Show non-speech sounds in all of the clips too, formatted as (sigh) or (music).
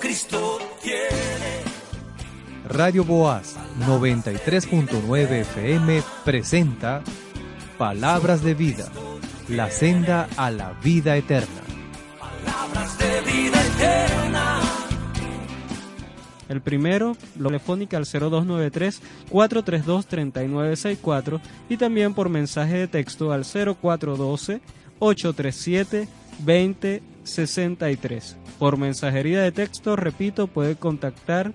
Cristo tiene. Radio Boaz 93.9 FM presenta Palabras de Vida, la senda a la vida eterna. Palabras de vida eterna. El primero, la telefónica al 0293-432-3964 y también por mensaje de texto al 0412-837-2063. Por mensajería de texto, repito, puede contactar,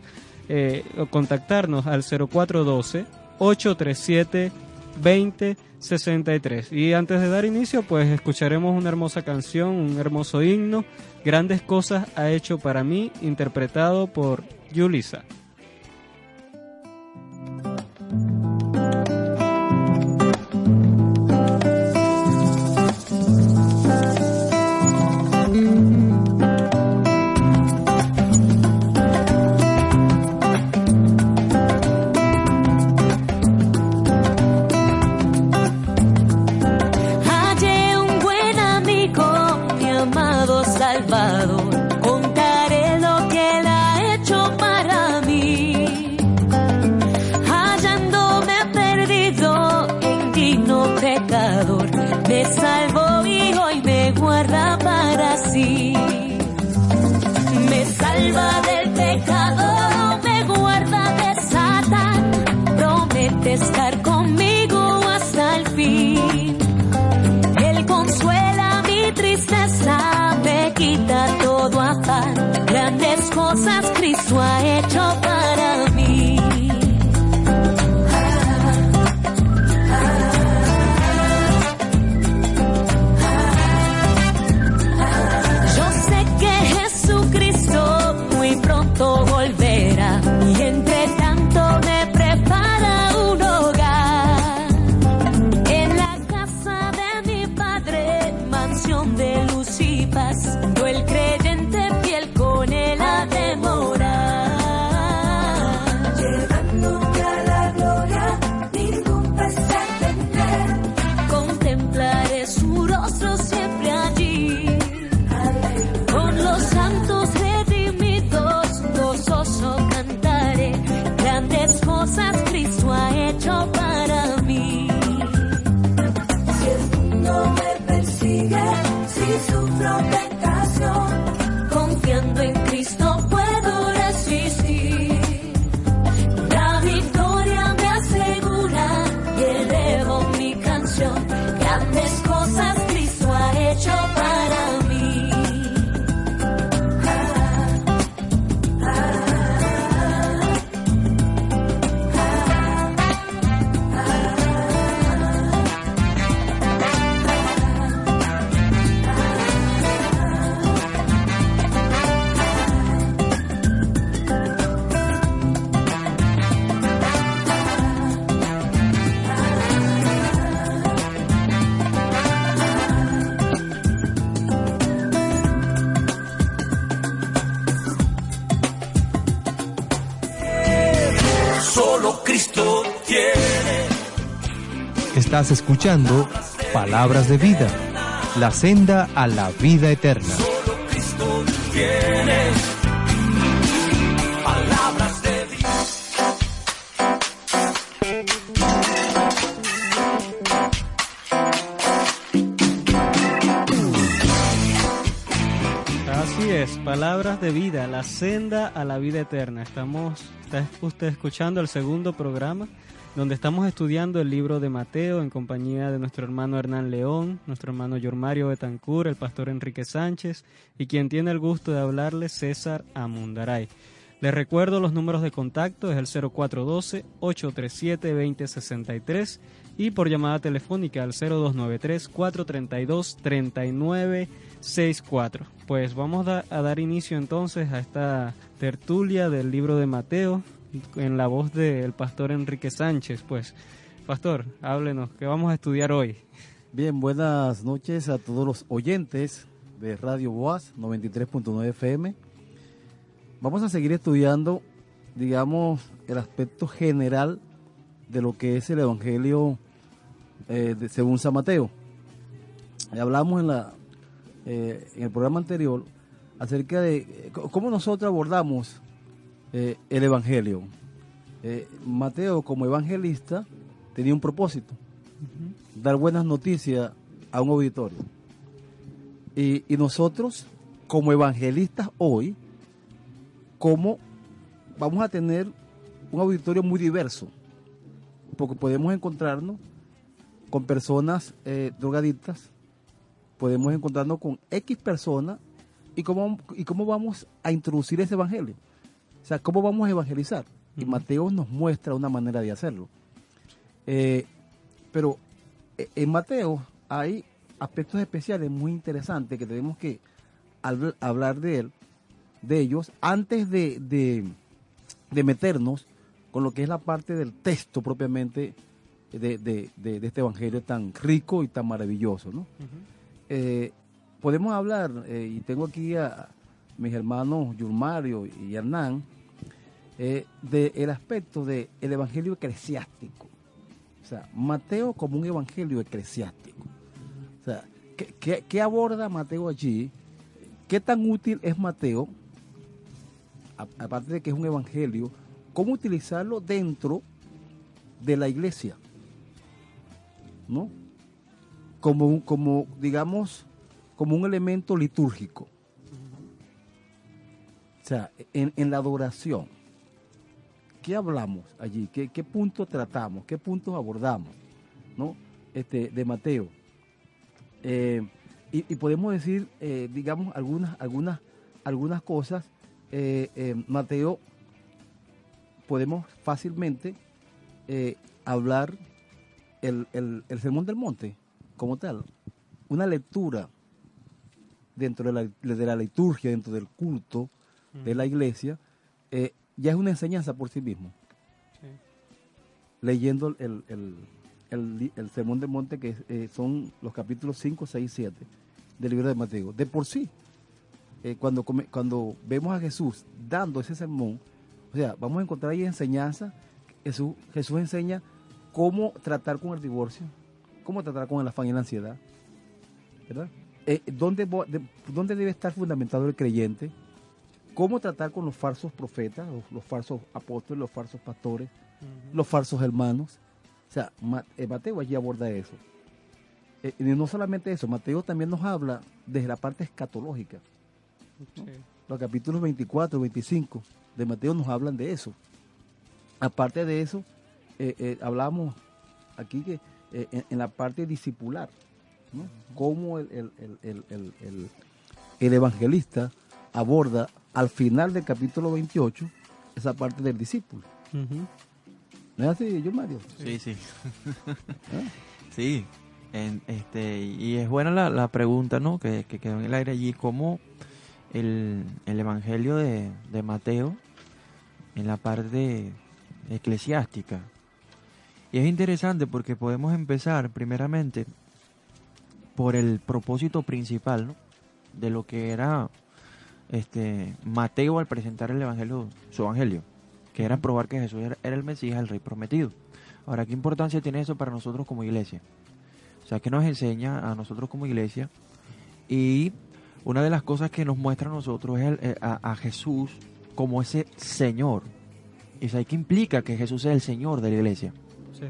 eh, contactarnos al 0412-837-2063. Y antes de dar inicio, pues escucharemos una hermosa canción, un hermoso himno. Grandes cosas ha hecho para mí, interpretado por Yulisa. Pecador, me salvó y hoy me guarda para sí. Me salva del pecado, me guarda de Satán, promete estar conmigo hasta el fin. Él consuela mi tristeza, me quita todo afán. Grandes cosas Cristo ha hecho Estás escuchando Palabras de Vida, la senda a la vida eterna. Solo Cristo. Palabras de vida. Así es, palabras de vida, la senda a la vida eterna. Estamos, está usted escuchando el segundo programa donde estamos estudiando el libro de Mateo en compañía de nuestro hermano Hernán León, nuestro hermano Yormario Betancur, el pastor Enrique Sánchez y quien tiene el gusto de hablarle César Amundaray. Les recuerdo los números de contacto, es el 0412-837-2063 y por llamada telefónica al 0293-432-3964. Pues vamos a, a dar inicio entonces a esta tertulia del libro de Mateo en la voz del pastor Enrique Sánchez. Pues, pastor, háblenos, ¿qué vamos a estudiar hoy? Bien, buenas noches a todos los oyentes de Radio Boas 93.9 FM. Vamos a seguir estudiando, digamos, el aspecto general de lo que es el Evangelio eh, según San Mateo. Hablamos en, la, eh, en el programa anterior acerca de eh, cómo nosotros abordamos eh, el Evangelio. Eh, Mateo, como evangelista, tenía un propósito dar buenas noticias a un auditorio. Y, y nosotros, como evangelistas hoy, como vamos a tener un auditorio muy diverso, porque podemos encontrarnos con personas eh, drogadictas, podemos encontrarnos con X personas, y cómo, y cómo vamos a introducir ese evangelio. O sea, cómo vamos a evangelizar. Y. Mateo nos muestra una manera de hacerlo. Eh, pero eh, en Mateo hay aspectos especiales muy interesantes que tenemos que habl- hablar de él, de ellos, antes de, de- de meternos con lo que es la parte del texto propiamente de, de- este evangelio tan rico y tan maravilloso, ¿no? Eh, podemos hablar, eh, y tengo aquí a mis hermanos Yulmario y Hernán, eh, del aspecto del evangelio eclesiástico. O sea, Mateo como un evangelio eclesiástico. O sea, ¿qué, qué- aborda Mateo allí? ¿Qué tan útil es Mateo? Aparte de que es un evangelio, ¿cómo utilizarlo dentro de la iglesia? ¿No? Como, como digamos, como un elemento litúrgico. O sea, en, en la adoración. ¿Qué hablamos allí? ¿Qué, qué puntos tratamos? ¿Qué puntos abordamos? ¿No? Este, de Mateo. Eh, y, podemos decir, eh, digamos, algunas, algunas, algunas cosas. Eh, Mateo, podemos fácilmente hablar el, el, el Sermón del Monte como tal. Una lectura dentro de la, de la liturgia, dentro del culto de la iglesia, eh, ya es una enseñanza por sí mismo. Sí. Leyendo el, el, el, el Sermón del Monte, que eh, son los capítulos 5, 6 y 7 del libro de Mateo. De por sí, eh, cuando, cuando vemos a Jesús dando ese sermón, o sea, vamos a encontrar ahí enseñanza. Jesús, Jesús enseña cómo tratar con el divorcio, cómo tratar con el afán y la ansiedad, ¿verdad? Eh, ¿dónde, de- ¿Dónde debe estar fundamentado el creyente? ¿Cómo tratar con los falsos profetas, los, los falsos apóstoles, los falsos pastores, los falsos hermanos? O sea, eh, Mateo allí aborda eso. Eh, y no solamente eso, Mateo también nos habla desde la parte escatológica. Sí. Los capítulos 24, 25 de Mateo nos hablan de eso. Aparte de eso, eh, eh, hablamos aquí que en, en la parte discipular, ¿no? cómo el evangelista aborda al final del capítulo 28 esa parte del discípulo. ¿No es así, yo Mario? Sí, sí. ¿Ah? (laughs) Sí. En, este, y es buena la, la pregunta, ¿no? Que, que quedó en el aire allí, cómo el, el Evangelio de, de Mateo, en la parte eclesiástica. Y es interesante porque podemos empezar primeramente por el propósito principal, ¿no? De lo que era este Mateo al presentar el Evangelio, su Evangelio, que era probar que Jesús era, era el Mesías, el Rey prometido. Ahora, ¿qué importancia tiene eso para nosotros como iglesia? O sea, ¿qué nos enseña a nosotros como iglesia? Y una de las cosas que nos muestra a nosotros es el- eh, a, a Jesús como ese Señor. ¿Y sabes qué implica que Jesús es el Señor de la iglesia? Sí.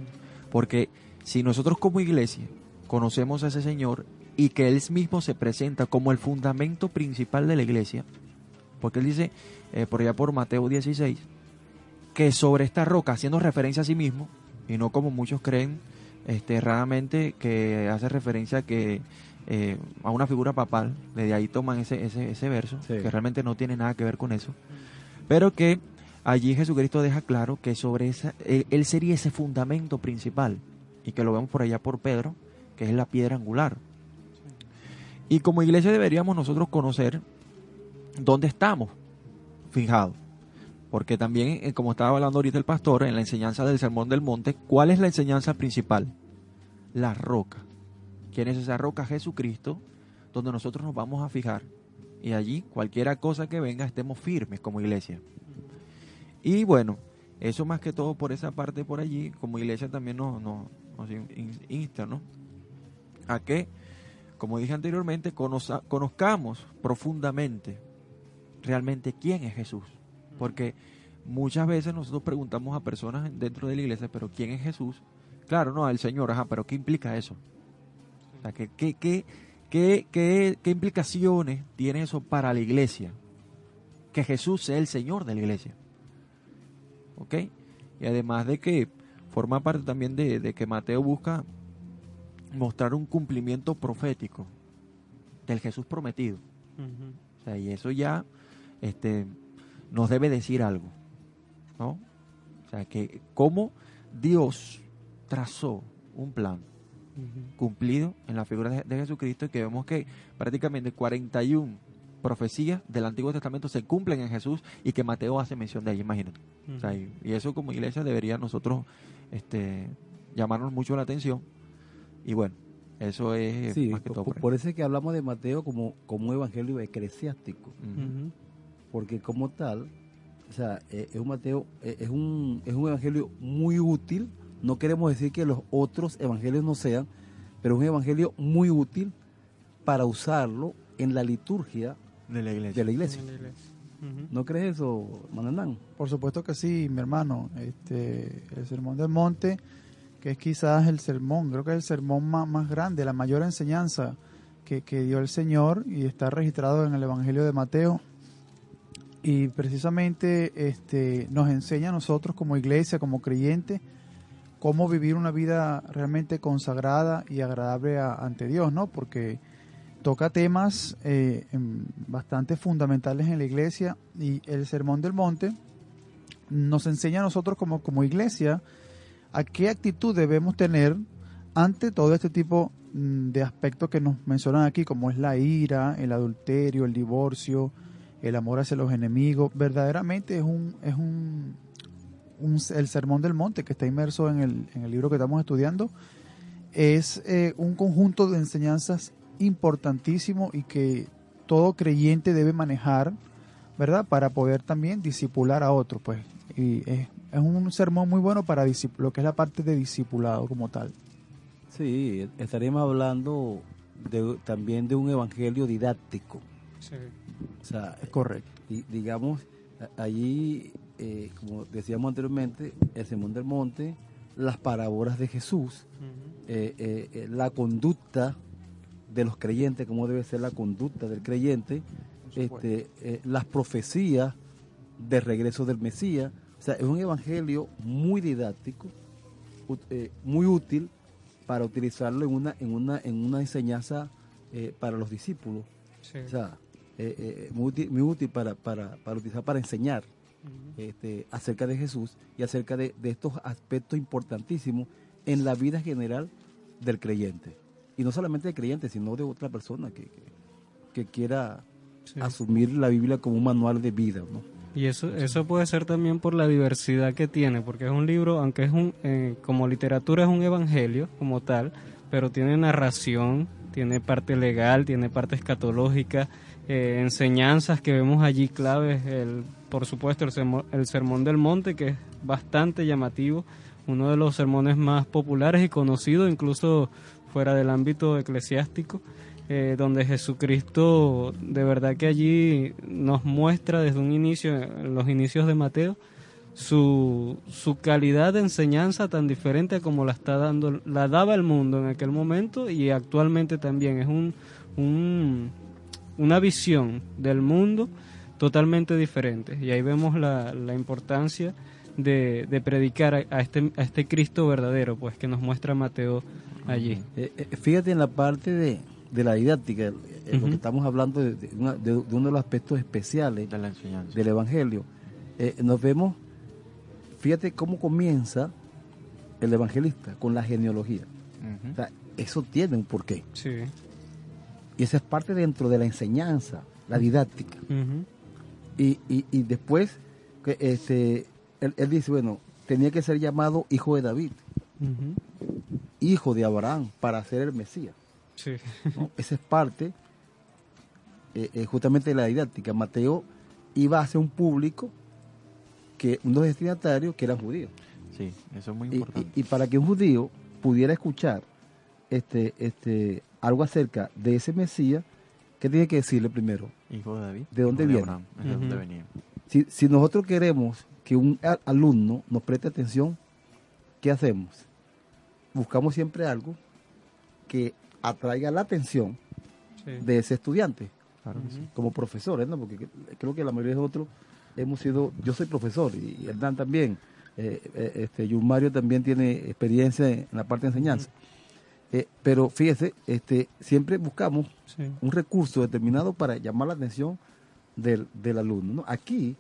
Porque si nosotros como iglesia conocemos a ese Señor y que Él mismo se presenta como el fundamento principal de la iglesia, porque Él dice, eh, por allá por Mateo 16, que sobre esta roca, haciendo referencia a sí mismo, y no como muchos creen este, erradamente, que hace referencia que eh, a una figura papal, desde ahí toman ese, ese, ese verso, Sí. que realmente no tiene nada que ver con eso. Pero que allí Jesucristo deja claro que sobre esa, él, él sería ese fundamento principal y que lo vemos por allá por Pedro, que es la piedra angular. Y como iglesia deberíamos nosotros conocer dónde estamos fijados. Porque también, eh, como estaba hablando ahorita el pastor, en la enseñanza del Sermón del Monte, ¿cuál es la enseñanza principal? La roca. ¿Quién es esa roca? Jesucristo, donde nosotros nos vamos a fijar. Y allí, cualquiera cosa que venga, estemos firmes como iglesia. Y bueno, eso más que todo por esa parte por allí, como iglesia también nos, nos, nos in- in- insta, ¿no? A que, como dije anteriormente, conozcamos profundamente realmente quién es Jesús. Porque muchas veces nosotros preguntamos a personas dentro de la iglesia, pero ¿quién es Jesús? Claro, no, el Señor, ajá, pero ¿qué implica eso? O sea, ¿qué, qué, qué, qué, qué, implicaciones tiene eso para la iglesia? Que Jesús sea el Señor de la iglesia. ¿Ok? Y además de que forma parte también de que Mateo busca mostrar un cumplimiento profético del Jesús prometido. O sea, y eso ya este, nos debe decir algo, ¿no? O sea, que cómo Dios trazó un plan cumplido en la figura de, de Jesucristo y que vemos que prácticamente 41 profecías del Antiguo Testamento se cumplen en Jesús y que Mateo hace mención de ellas, imagínate. O sea, y, y eso como iglesia debería nosotros este, llamarnos mucho la atención y bueno, eso es Sí, más que todo por, por eso es que hablamos de Mateo como, como un evangelio eclesiástico, porque como tal, o sea, eh, es un Mateo, eh, es un, es un evangelio muy útil, no queremos decir que los otros evangelios no sean, pero es un evangelio muy útil para usarlo en la liturgia de la iglesia. de la iglesia. En la iglesia. Ujú. ¿No crees eso, Mananán? Por supuesto que sí, mi hermano. Este, el Sermón del Monte, que es quizás el sermón, creo que es el sermón más, más grande, la mayor enseñanza que, que dio el Señor y está registrado en el Evangelio de Mateo. Y precisamente este, nos enseña a nosotros como iglesia, como creyentes, cómo vivir una vida realmente consagrada y agradable ante Dios, ¿no? Porque toca temas eh, em, bastante fundamentales en la iglesia y el Sermón del Monte nos enseña a nosotros como, como iglesia a qué actitud debemos tener ante todo este tipo mm, de aspectos que nos mencionan aquí, como es la ira, el adulterio, el divorcio, el amor hacia los enemigos. Verdaderamente es un, es un, el Sermón del Monte que está inmerso en el, en el libro que estamos estudiando. Es eh, un conjunto de enseñanzas importantísimo y que todo creyente debe manejar, ¿verdad? Para poder también disipular a otros, pues. Y es, es un sermón muy bueno para lo que es la parte de discipulado como tal. Sí, estaríamos hablando de, también de un evangelio didáctico. Sí. O sea, Es correcto. di- digamos, allí, eh, como decíamos anteriormente, el Sermón del Monte, las parábolas de Jesús, eh, eh, eh, la conducta de los creyentes, cómo debe ser la conducta del creyente, este, eh, las profecías de regreso del Mesías. Sea, es un evangelio muy didáctico, eh, muy útil para utilizarlo en una, en una, en una enseñanza eh, para los discípulos. Sí. O sea, eh, muy útil, muy útil para, para, para utilizar para enseñar este, acerca de Jesús y acerca de, de estos aspectos importantísimos en la vida general del creyente. Y no solamente del creyente, sino de otra persona que, que, que quiera Sí. asumir la Biblia como un manual de vida. ¿no? Y eso, eso puede ser también por la diversidad que tiene, porque es un libro, aunque es un, eh, como literatura es un evangelio como tal, pero tiene narración, tiene parte legal, tiene parte escatológica, eh, enseñanzas que vemos allí claves, el, por supuesto el, el Sermón del Monte, que es bastante llamativo, uno de los sermones más populares y conocidos incluso fuera del ámbito eclesiástico eh, donde Jesucristo de verdad que allí nos muestra desde un inicio, los inicios de Mateo, su, su calidad de enseñanza tan diferente como la está dando, la daba el mundo en aquel momento y actualmente también es un, un- una visión del mundo totalmente diferente. Y ahí vemos la, la importancia de, de predicar a, a este, a este Cristo verdadero, pues que nos muestra Mateo allí. Eh, eh, fíjate en la parte de, de la didáctica, eh, lo que estamos hablando de, de una- de- de uno de los aspectos especiales de la enseñanza. del Evangelio. eh, nos vemos, fíjate cómo comienza el evangelista con la genealogía. O sea, eso tiene un porqué. Sí. Y esa es parte dentro de la enseñanza, la didáctica. Y, y, y después, este, él, él dice, bueno, tenía que ser llamado hijo de David, hijo de Abraham, para ser el Mesías. Sí. ¿no? Esa es parte eh, eh, justamente de la didáctica. Mateo iba hacia un público, que unos destinatarios que eran judíos. Sí, eso es muy Y, importante. y- y para que un judío pudiera escuchar este, este, algo acerca de ese Mesías, ¿qué tiene que decirle primero? Hijo de David. ¿De dónde viene? De dónde Ujú. venía. Si, si nosotros queremos que un alumno nos preste atención, ¿qué hacemos? Buscamos siempre algo que atraiga la atención Sí. de ese estudiante, Claro que sí. Ujú. como profesores, ¿no? Porque creo que la mayoría de nosotros hemos sido, yo soy profesor y Hernán también, eh, eh, este, Mario también tiene experiencia en la parte de enseñanza. Eh, pero fíjese, este, siempre buscamos Sí. un recurso determinado para llamar la atención del, del alumno. ¿no? Aquí,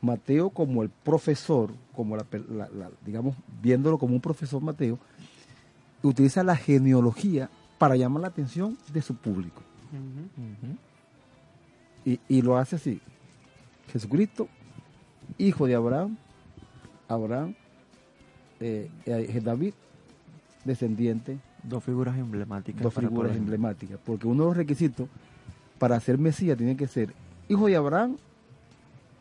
Mateo como el profesor, como la, per- la- la- digamos, viéndolo como un profesor Mateo, utiliza la genealogía para llamar la atención de su público. Y, y lo hace así. Jesucristo, hijo de Abraham, Abraham, eh, eh, David, descendiente, Dos figuras emblemáticas. dos figuras poder- emblemáticas. Porque uno de los requisitos para ser Mesías tiene que ser hijo de Abraham,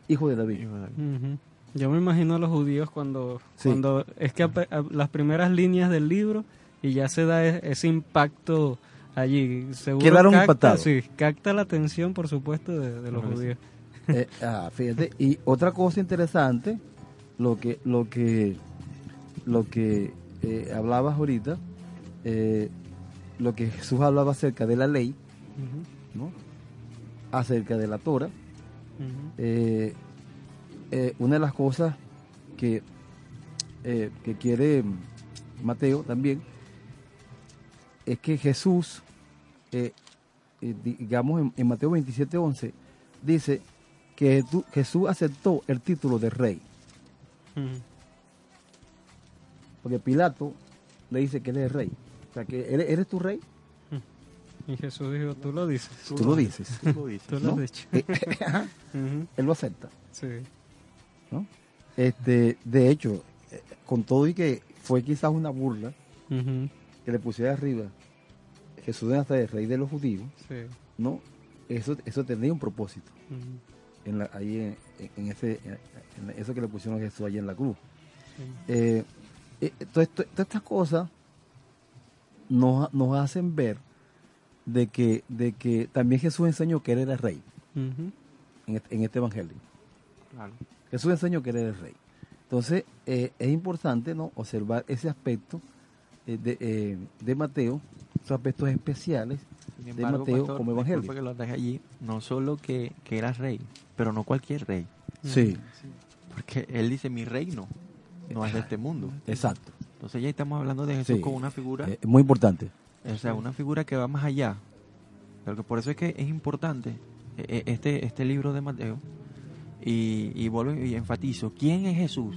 hijo de David. Hijo de David. Ujú. Yo me imagino a los judíos cuando, Sí. cuando es que a- las primeras líneas del libro y ya se da e- ese impacto allí. Seguro Quedaron impactados. Sí, capta la atención, por supuesto, de, de los judíos. Eh, ah, fíjate, y otra cosa interesante, lo que, lo que, lo que eh, hablabas ahorita, eh, lo que Jesús hablaba acerca de la ley, ¿no? acerca de la Torah, eh, eh, una de las cosas que, eh, que quiere Mateo también es que Jesús, eh, eh, digamos en, en Mateo 27, 11, dice que Jesús- aceptó el título de rey, porque Pilato le dice que él es rey. O sea, que eres, eres tu rey, Y Jesús dijo, tú lo dices. tú lo dices. Tú lo dices. Tú lo ¿no? has dicho. Eh, (laughs) él lo acepta. Sí. ¿no? Este, de hecho, con todo y que fue quizás una burla, que le pusiera arriba Jesús de Nazaret, rey de los judíos, sí. ¿no? Eso, eso tenía un propósito, Ujú, en la, ahí en, en ese, en eso que le pusieron a Jesús allí en la cruz. sí. Eh, eh, todas estas cosas nos, nos hacen ver de que, de que también Jesús enseñó que él era rey en este, en este evangelio. Claro. Jesús enseñó que él era el rey. Entonces, eh, es importante ¿no? observar ese aspecto de, eh, de Mateo, esos aspectos especiales de Mateo pastor, como evangelio. que lo deje allí, no solo que, que era rey, pero no cualquier rey. Sí, Porque él dice, mi reino no es de este mundo. exacto. Entonces ya estamos hablando de Jesús Sí. como una figura, Eh, muy importante. o sea, una figura que va más allá. Pero que por eso es que es importante eh, eh, este, este libro de Mateo. Y, y vuelvo y enfatizo, ¿quién es Jesús?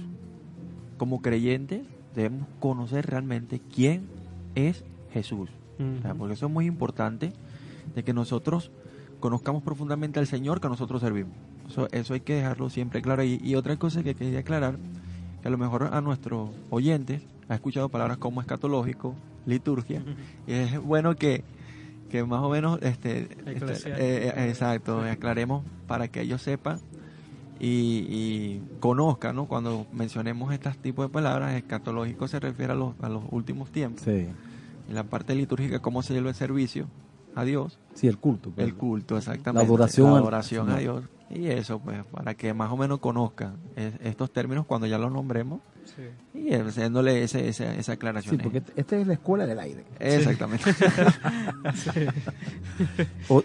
Como creyentes debemos conocer realmente quién es Jesús. O sea, ujú. porque eso es muy importante de que nosotros conozcamos profundamente al Señor que nosotros servimos. Eso, eso hay que dejarlo siempre claro. Y, y otra cosa que quería aclarar, que a lo mejor a nuestros oyentes ha escuchado palabras como escatológico, liturgia, y es bueno que, que más o menos, este, este, eh, eh, exacto, aclaremos para que ellos sepan y, y conozcan, ¿no? Cuando mencionemos estos tipos de palabras, escatológico se refiere a los, a los últimos tiempos. Sí, En la parte litúrgica, cómo se lleva el servicio a Dios, sí el culto. pues. el culto, exactamente. La adoración La adoración a. Dios. Y eso, pues, para que más o menos conozcan es- estos términos cuando ya los nombremos Sí. y haciéndole ese, esa, esa aclaración. Sí, porque esta es la escuela del aire. Exactamente. (laughs)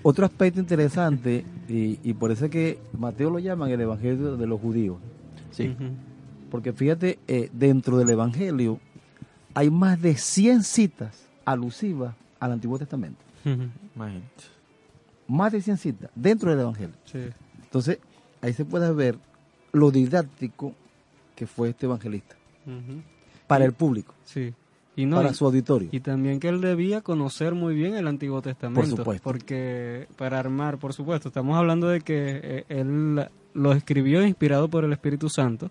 Otro aspecto interesante, y, y por eso es que Mateo lo llaman el Evangelio de los judíos. sí. Porque fíjate, eh, dentro del Evangelio hay más de 100 citas alusivas al Antiguo Testamento. Imagínate. Más de 100 citas dentro del Evangelio. Sí. Entonces, ahí se puede ver lo didáctico que fue este evangelista para Y- el público, Sí. Y no, para su auditorio. Y también que él debía conocer muy bien el Antiguo Testamento. supuesto. Porque para armar, por supuesto, estamos hablando de que eh, él lo escribió inspirado por el Espíritu Santo,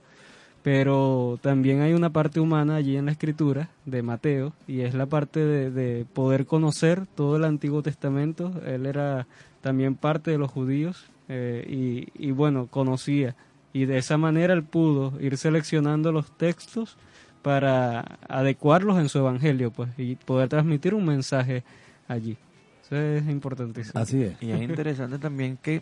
pero también hay una parte humana allí en la escritura de Mateo, y es la parte de, de poder conocer todo el Antiguo Testamento. Él era también parte de los judíos eh, y, y bueno, conocía. Y de esa manera él pudo ir seleccionando los textos para adecuarlos en su evangelio, pues, y poder transmitir un mensaje allí. Eso es importantísimo. Así es. Y es interesante también que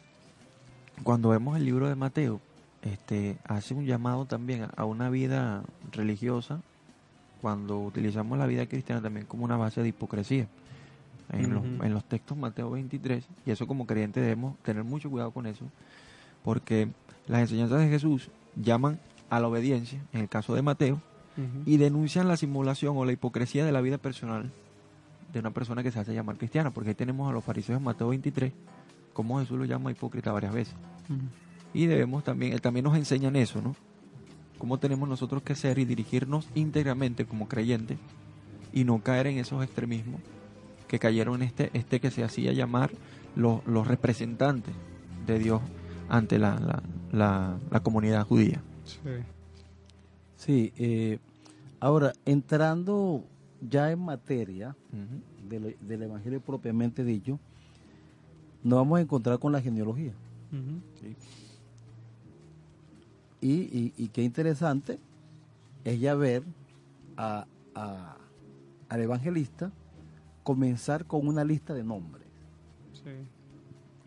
cuando vemos el libro de Mateo, este hace un llamado también a- una vida religiosa cuando utilizamos la vida cristiana también como una base de hipocresía. En, los, en los textos Mateo 23, y eso como creyentes debemos tener mucho cuidado con eso, porque las enseñanzas de Jesús llaman a la obediencia, en el caso de Mateo, y denuncian la simulación o la hipocresía de la vida personal de una persona que se hace llamar cristiana, porque ahí tenemos a los fariseos en Mateo 23, como Jesús lo llama hipócrita varias veces. Y debemos también, él también nos enseñan eso, ¿no? Cómo tenemos nosotros que ser y dirigirnos íntegramente como creyentes y no caer en esos extremismos que cayeron en este, este que se hacía llamar los, los representantes de Dios ante la, la, la, la comunidad judía. Sí. Sí, eh, ahora, entrando ya en materia del, del Evangelio propiamente dicho, nos vamos a encontrar con la genealogía. Y, y, y qué interesante es ya ver a, a- al evangelista comenzar con una lista de nombres. Sí.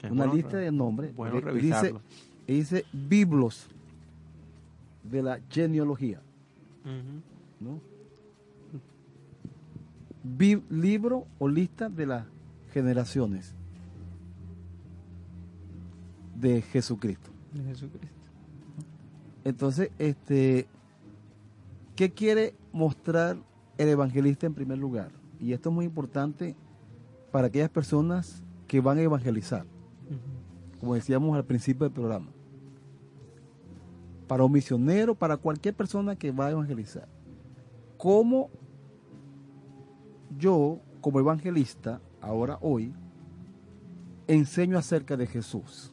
Es una bueno lista de nombres. bueno dice, dice biblos de la genealogía. Libro o lista de las generaciones de Jesucristo. De Jesucristo. Entonces, este, ¿qué quiere mostrar el evangelista en primer lugar? Y esto es muy importante para aquellas personas que van a evangelizar. Como decíamos al principio del programa. Para un misionero, para cualquier persona que va a evangelizar. ¿Cómo yo, como evangelista, ahora hoy, enseño acerca de Jesús?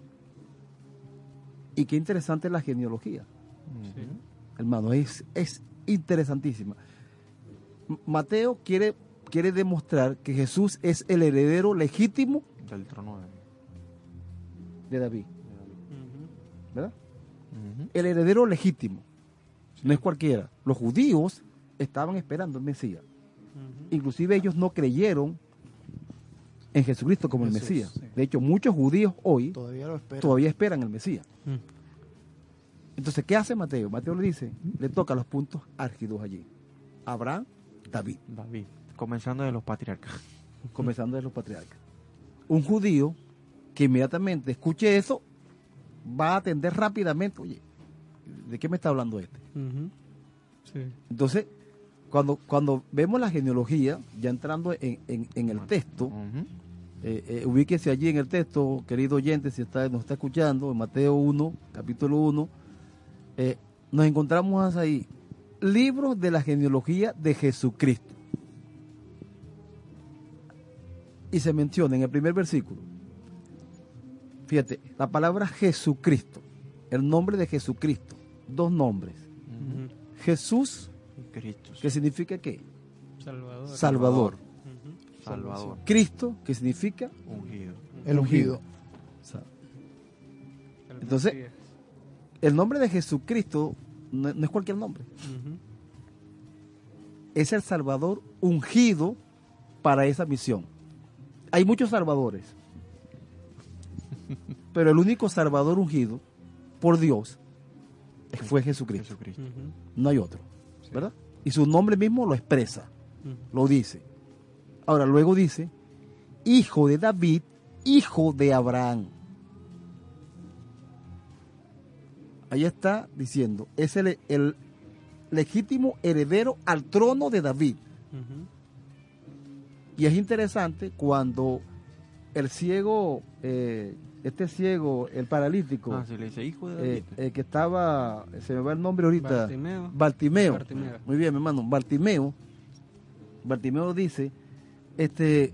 Y qué interesante es la genealogía. Hermano, es, es interesantísima. Mateo quiere, quiere demostrar que Jesús es el heredero legítimo Del trono de de David. ¿verdad? El heredero legítimo. No es cualquiera. Los judíos estaban esperando el Mesías. Inclusive ellos no creyeron en Jesucristo como el Mesías. sí. De hecho, muchos judíos hoy Todavía lo espero. todavía esperan el Mesías. Mm. Entonces, ¿qué hace Mateo? Mateo le dice, le toca los puntos álgidos allí. Abraham, David. David, comenzando de los patriarcas. comenzando de los patriarcas. Un judío que inmediatamente escuche eso va a atender rápidamente, oye, ¿de qué me está hablando este? Sí. Entonces, cuando, cuando vemos la genealogía, ya entrando en, en- en el texto, eh, eh, ubíquese allí en el texto, querido oyente, si está, nos está escuchando, en Mateo 1, capítulo 1, eh, nos encontramos ahí, libros de la genealogía de Jesucristo. Y se menciona en el primer versículo, fíjate, la palabra Jesucristo, el nombre de Jesucristo, dos nombres. Jesús, Cristo. que significa qué? Salvador. Salvador. Salvador. Cristo, que significa Ungido. El ungido. Entonces-. El nombre de Jesucristo no, no es cualquier nombre. Es el Salvador ungido para esa misión. Hay muchos salvadores. Pero el único Salvador ungido por Dios fue Jesucristo. Jesucristo. No hay otro. ¿Verdad? Y su nombre mismo lo expresa, lo dice. Ahora, luego dice, hijo de David, hijo de Abraham. Ahí está diciendo, es el, el legítimo heredero al trono de David. Y es interesante cuando el ciego eh, este ciego, el paralítico, Ah, se le dice hijo de eh, David. el que estaba, se me va el nombre ahorita, Bartimeo. Bartimeo. Bartimeo. Muy bien, mi hermano, Bartimeo. Bartimeo dice, este,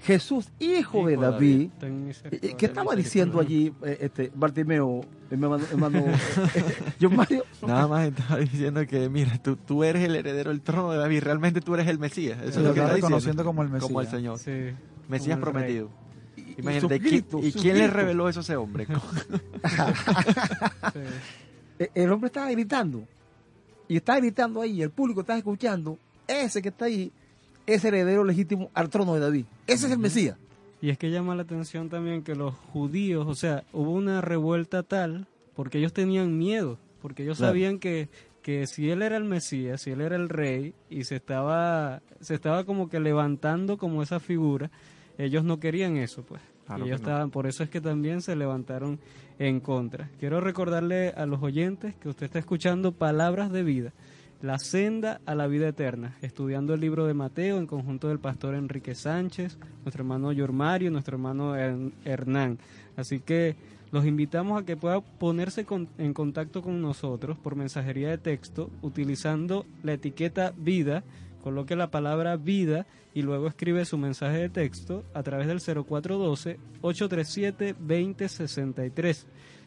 Jesús, hijo, de David. Eh, eh, ¿Qué estaba diciendo allí, eh, este, Bartimeo, eh, hermano, hermano (laughs) (laughs) John Mario? Nada más estaba diciendo que, mira, tú, tú eres el heredero del trono de David, realmente tú eres el Mesías. Eso es lo que está diciendo. reconociendo como el Como el Mesías. Señor. Sí. Mesías como el rey. Imagínate, y ¿qui- suscrito, ¿y quién le reveló eso a ese hombre? (laughs) Sí. Eh, El hombre estaba gritando. Y está gritando ahí, el público está escuchando. Ese que está ahí es heredero legítimo al trono de David. Ese es el Mesías. Y es que llama la atención también que los judíos, o sea, hubo una revuelta tal porque ellos tenían miedo, porque ellos Claro. sabían que, que si él era el Mesías, si él era el rey y se estaba se estaba como que levantando como esa figura, ellos no querían eso, pues. Claro ellos no. estaban, por eso es que también se levantaron en contra. Quiero recordarle a los oyentes que usted está escuchando palabras de vida. La senda a la vida eterna, estudiando el libro de Mateo en conjunto del pastor Enrique Sánchez, nuestro hermano Yormario, nuestro hermano Hern- Hernán. Así que los invitamos a que pueda ponerse con- en contacto con nosotros por mensajería de texto utilizando la etiqueta vida, coloque la palabra vida y luego escribe su mensaje de texto a través del 0412-837-2063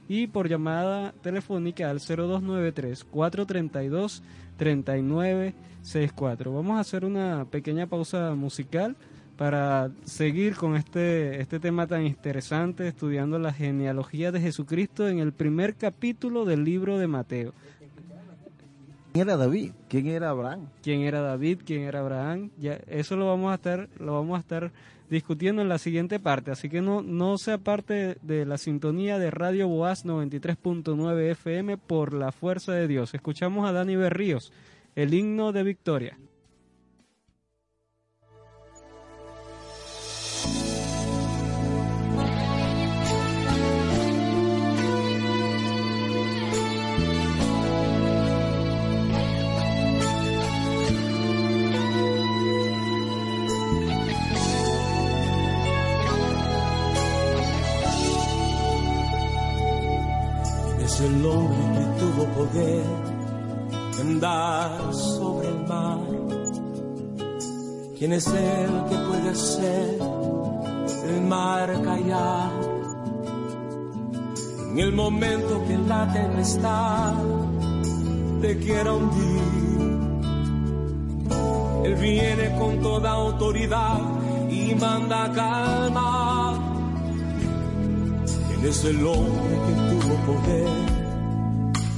y por llamada telefónica al 0293-432-3964. Vamos a hacer una pequeña pausa musical para seguir con este, este tema tan interesante, estudiando la genealogía de Jesucristo en el primer capítulo del libro de Mateo. ¿Quién era David? ¿Quién era Abraham? quién era David, quién era Abraham, ya eso lo vamos a estar lo vamos a estar discutiendo en la siguiente parte, así que no no sea parte de la sintonía de Radio Boaz 93.9 FM por la fuerza de Dios. Escuchamos a Dani Berríos, el himno de victoria. Andar sobre el mar. ¿Quién es el que puede hacer el mar callar? En el momento que la tempestad te quiera hundir, Él viene con toda autoridad y manda calma. ¿Quién es el hombre que tuvo poder de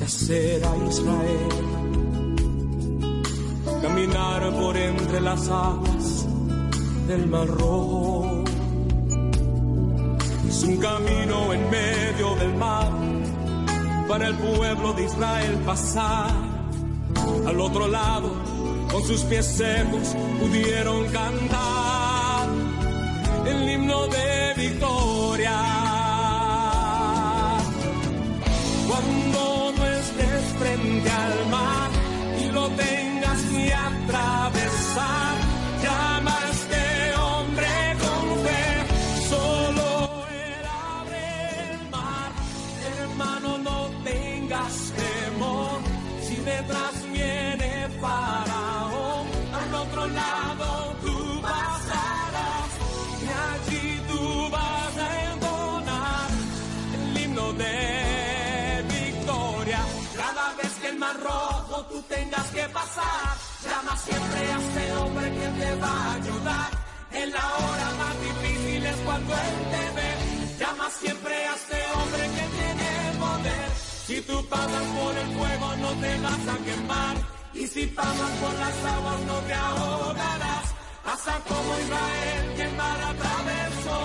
hacer a Israel caminar por entre las aguas del mar rojo? Es un camino en medio del mar para el pueblo de Israel pasar. Al otro lado, con sus pies secos, pudieron cantar el himno de victoria. Llama siempre a este hombre que te va a ayudar. En la hora más difícil es cuando él te ve. Llama siempre a este hombre que tiene poder. Si tú pasas por el fuego no te vas a quemar. Y si pasas por las aguas no te ahogarás. Pasa como Israel que el mar atravesó.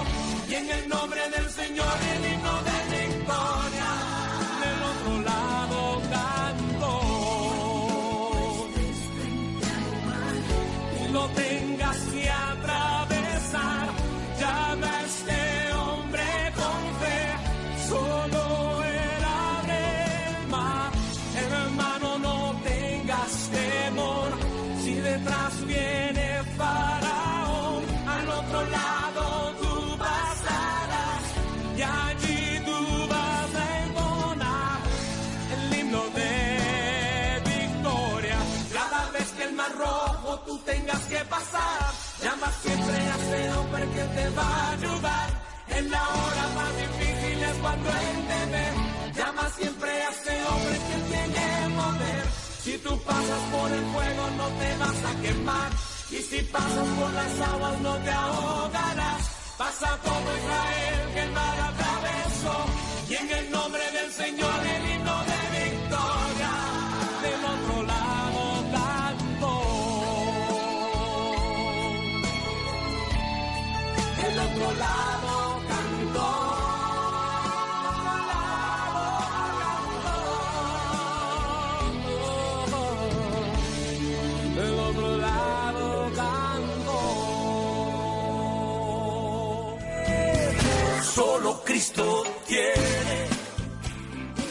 Y en el nombre del Señor el himno de victoria. Va a ayudar. En la hora más difícil es cuando él te ve. Llama siempre a ese hombre que tiene poder. Si tú pasas por el fuego no te vas a quemar. Y si pasas por las aguas no te ahogarás. Pasa todo Israel que el mar atravesó. Y en el nombre del Señor Cristo tiene.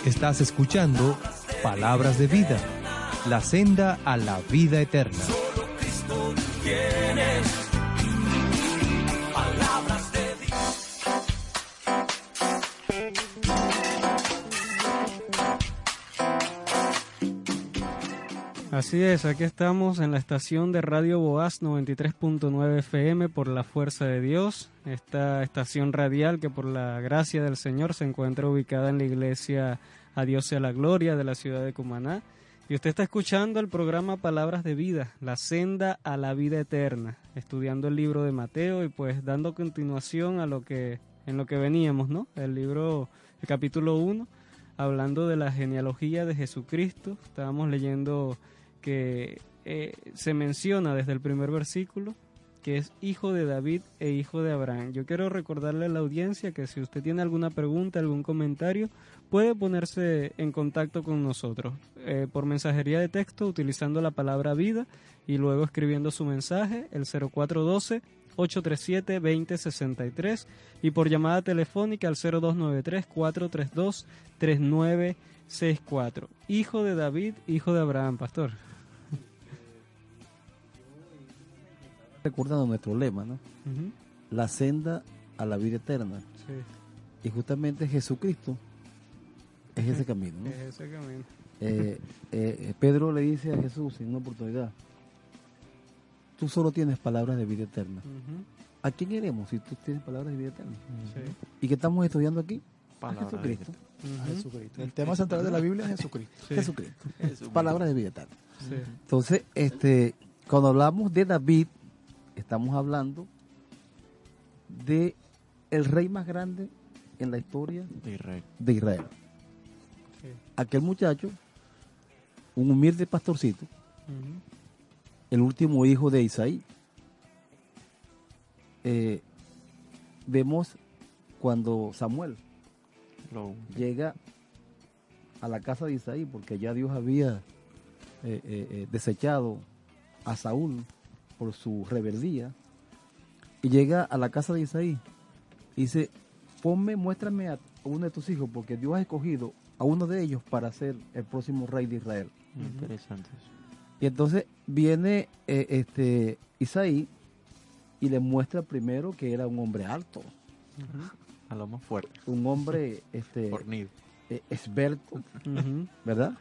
Estás escuchando Palabras de Vida, la senda a la vida eterna. Solo Cristo tiene. Así es, aquí estamos en la estación de Radio Boaz 93.9 FM por la fuerza de Dios, esta estación radial que por la gracia del Señor se encuentra ubicada en la iglesia A Dios sea la gloria de la ciudad de Cumaná. Y usted está escuchando el programa Palabras de Vida, la senda a la vida eterna, estudiando el libro de Mateo y pues dando continuación a lo que en lo que veníamos, ¿no? El libro, el capítulo 1, hablando de la genealogía de Jesucristo. Estábamos leyendo que eh, se menciona desde el primer versículo que es hijo de David e hijo de Abraham. Yo quiero recordarle a la audiencia que si usted tiene alguna pregunta, algún comentario, puede ponerse en contacto con nosotros eh, por mensajería de texto utilizando la palabra vida y luego escribiendo su mensaje, el 0412 837-2063 y por llamada telefónica al 0293-432-3964. Hijo de David, hijo de Abraham, pastor. Recordando nuestro lema, ¿no? La senda a la vida eterna. sí, Y justamente Jesucristo es ese camino, ¿no? es ese camino. Eh, eh, Pedro le dice a Jesús en una oportunidad, tú solo tienes palabras de vida eterna. ¿A quién iremos si tú tienes palabras de vida eterna? sí, ¿Y qué estamos estudiando aquí? Palabra a Jesucristo. A ujú, Jesucristo. El tema central de la Biblia es Jesucristo. sí, Jesucristo. Jesucristo. Palabras de vida eterna. sí, Entonces, este, cuando hablamos de David, estamos hablando de el rey más grande en la historia de Israel. de Israel. sí, Aquel muchacho, un humilde pastorcito, el último hijo de Isaí. Eh, vemos cuando Samuel llega a la casa de Isaí, porque ya Dios había eh, eh, eh, desechado a Saúl por su rebeldía, y llega a la casa de Isaí y dice, ponme, muéstrame a uno de tus hijos, porque Dios ha escogido a uno de ellos para ser el próximo rey de Israel. Interesante. Y entonces viene eh, este Isaí y le muestra primero que era un hombre alto, A lo más fuerte. un hombre este, Fornido. eh, esbelto, ¿verdad?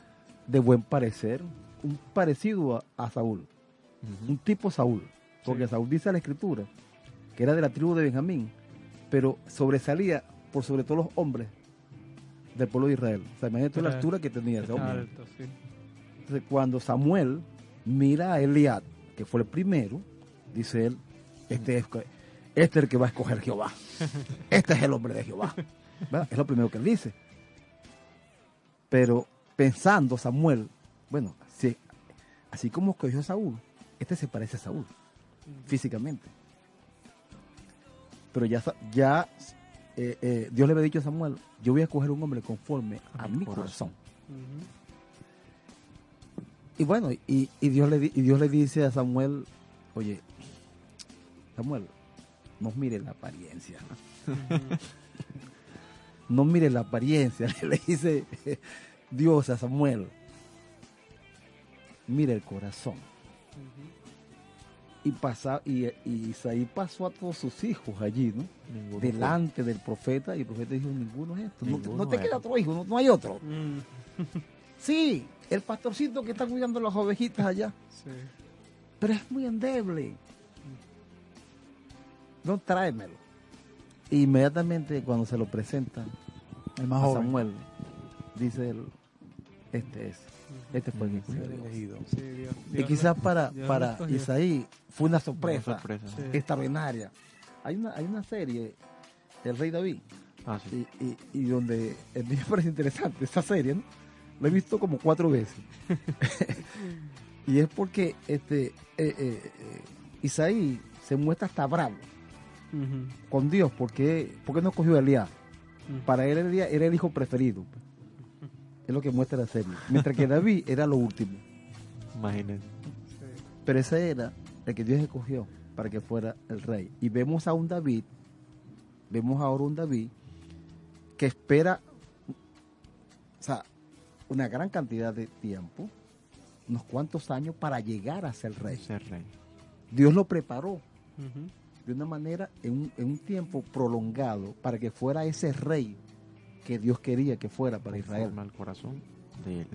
De buen parecer, un parecido a, a Saúl, un tipo Saúl, porque Sí. Saúl dice la escritura que era de la tribu de Benjamín, pero sobresalía por sobre todos los hombres del pueblo de Israel. O sea, imagínate la altura que tenía ese hombre. alto, sí, Entonces, cuando Samuel mira a Eliad, que fue el primero, dice él, este es, este es el que va a escoger Jehová. (laughs) Este es el hombre de Jehová. ¿Verdad? Es lo primero que él dice. Pero pensando Samuel, bueno, si- así como escogió Saúl, este se parece a Saúl, físicamente. Pero ya, ya eh, eh, Dios le había dicho a Samuel, yo voy a escoger un hombre conforme a mi corazón. Y bueno, y, y Dios le, di- y Dios le dice a Samuel, oye, Samuel, no mire la apariencia. No mire la apariencia, (laughs) le dice Dios a Samuel. Mire el corazón. Y, pasa, y, y Isaí pasó a todos sus hijos allí, ¿no? Ninguno Delante del profeta, y el profeta dijo, ninguno es esto. No, Ninguno no te queda otro hijo, no, no hay otro. mm, (laughs) Sí, el pastorcito que está cuidando las ovejitas allá. sí, pero es muy endeble. No, tráemelo. E inmediatamente cuando se lo presentan El más a joven. Samuel, dice él, este es, este fue el que escogió El Dios". elegido. Sí, Dios- Y quizás para, Dios para. Isaí fue una sorpresa, Una sorpresa. Sí. extraordinaria. Hay una, hay una serie, El Rey David, Ah, sí. y, y, y donde a mí me parece interesante esta serie, ¿no? La he visto como cuatro veces. (laughs) y es porque este eh, eh, eh, Isaí se muestra hasta bravo con Dios porque, porque no cogió a Elías. Para él Elías era el hijo preferido. pues. Es lo que muestra la serie. Mientras que David era lo último. Imagínense. Pero ese era el que Dios escogió para que fuera el rey. Y vemos a un David, vemos ahora un David que espera, o sea, una gran cantidad de tiempo, unos cuantos años para llegar a ser rey. Ser rey. Dios lo preparó de una manera, en un, en un tiempo prolongado, para que fuera ese rey que Dios quería que fuera para Israel. Conforme al corazón de él.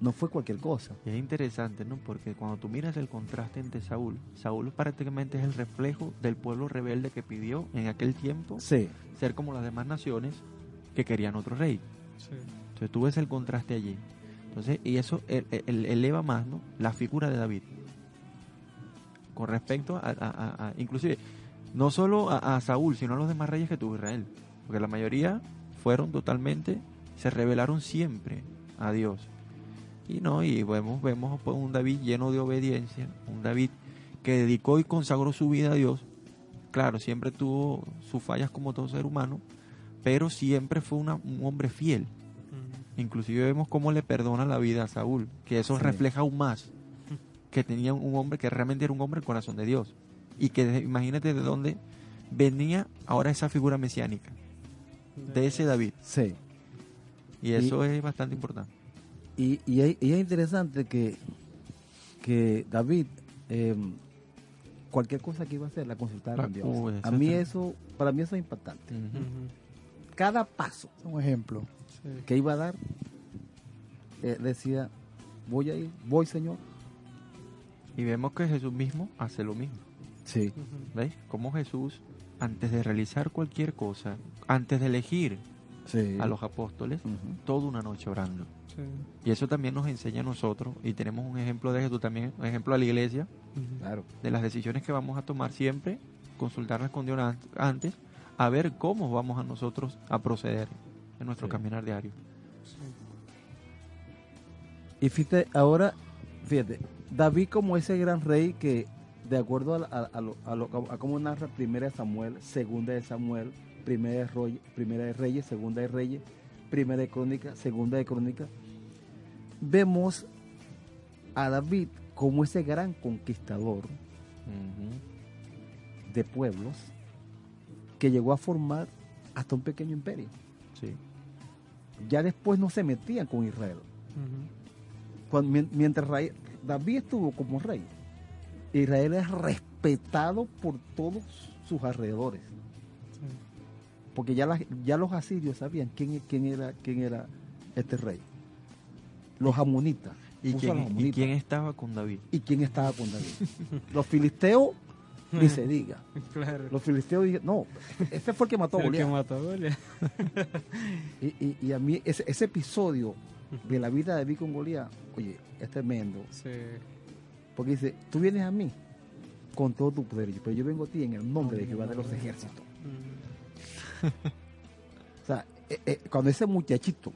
No fue cualquier cosa. Y es interesante, ¿no? Porque cuando tú miras el contraste entre Saúl, Saúl prácticamente es el reflejo del pueblo rebelde que pidió en aquel tiempo Sí, ser como las demás naciones que querían otro rey. Sí. Entonces tú ves el contraste allí. Entonces, y eso el- el- eleva más, ¿no? La figura de David. Con respecto a, a- a- a- inclusive, no solo a, a Saúl, sino a los demás reyes que tuvo Israel. Porque la mayoría fueron totalmente, se rebelaron siempre a Dios. Y no, y vemos, vemos pues, un David lleno de obediencia, un David que dedicó y consagró su vida a Dios. Claro, siempre tuvo sus fallas como todo ser humano, pero siempre fue una- un hombre fiel. Inclusive vemos cómo le perdona la vida a Saúl, que eso Sí. refleja aún más que tenía un hombre que realmente era un hombre del corazón de Dios. Y que imagínate de dónde venía ahora esa figura mesiánica, de ese David. sí. Y eso es bastante importante. Y, y, es, y es interesante que, que David, eh, cualquier cosa que iba a hacer, la consultaba con Dios. Uy, a mí eso, para mí eso es impactante. Cada paso Un ejemplo. Sí. que iba a dar, eh, decía, voy a ir, voy Señor. Y vemos que Jesús mismo hace lo mismo. Sí. ¿Veis? Como Jesús, antes de realizar cualquier cosa, antes de elegir sí. a los apóstoles, Ujú. toda una noche orando. Sí. Y eso también nos enseña a nosotros, y tenemos un ejemplo de Jesús también, un ejemplo a la iglesia. Claro. de las decisiones que vamos a tomar siempre, consultarlas con Dios an- antes, a ver cómo vamos a nosotros a proceder en nuestro Sí. caminar diario. Sí. Y fíjate, ahora, fíjate, David como ese gran rey que, de acuerdo a, la- a, a lo- a lo- cómo narra Primera de Samuel, Segunda de Samuel, Primera de, Roy- primera de Reyes, Segunda de Reyes, Primera de Crónica, Segunda de Crónica, vemos a David como ese gran conquistador de pueblos que llegó a formar hasta un pequeño imperio. Sí. Ya después no se metían con Israel. Cuando- mientras Ra- David estuvo como rey, Israel es respetado por todos sus alrededores. Sí. Porque ya, las- ya los asirios sabían quién, quién, era, quién era este rey. Los amonitas. ¿Y quién, los y amonitas. quién estaba con David? ¿Y quién estaba con David? los filisteos, ni se diga. (laughs) Claro. Los filisteos dijeron, no, ese fue el que mató a El que Goliat. mató a Goliat. (laughs) Y, y- y a mí ese, ese episodio de la vida de David con Goliat, oye, es tremendo. Sí. Porque dice, tú vienes a mí con todo tu poder, pero yo vengo a ti en el nombre de Jehová de los ejércitos. Ujú. O sea, eh, eh, cuando ese muchachito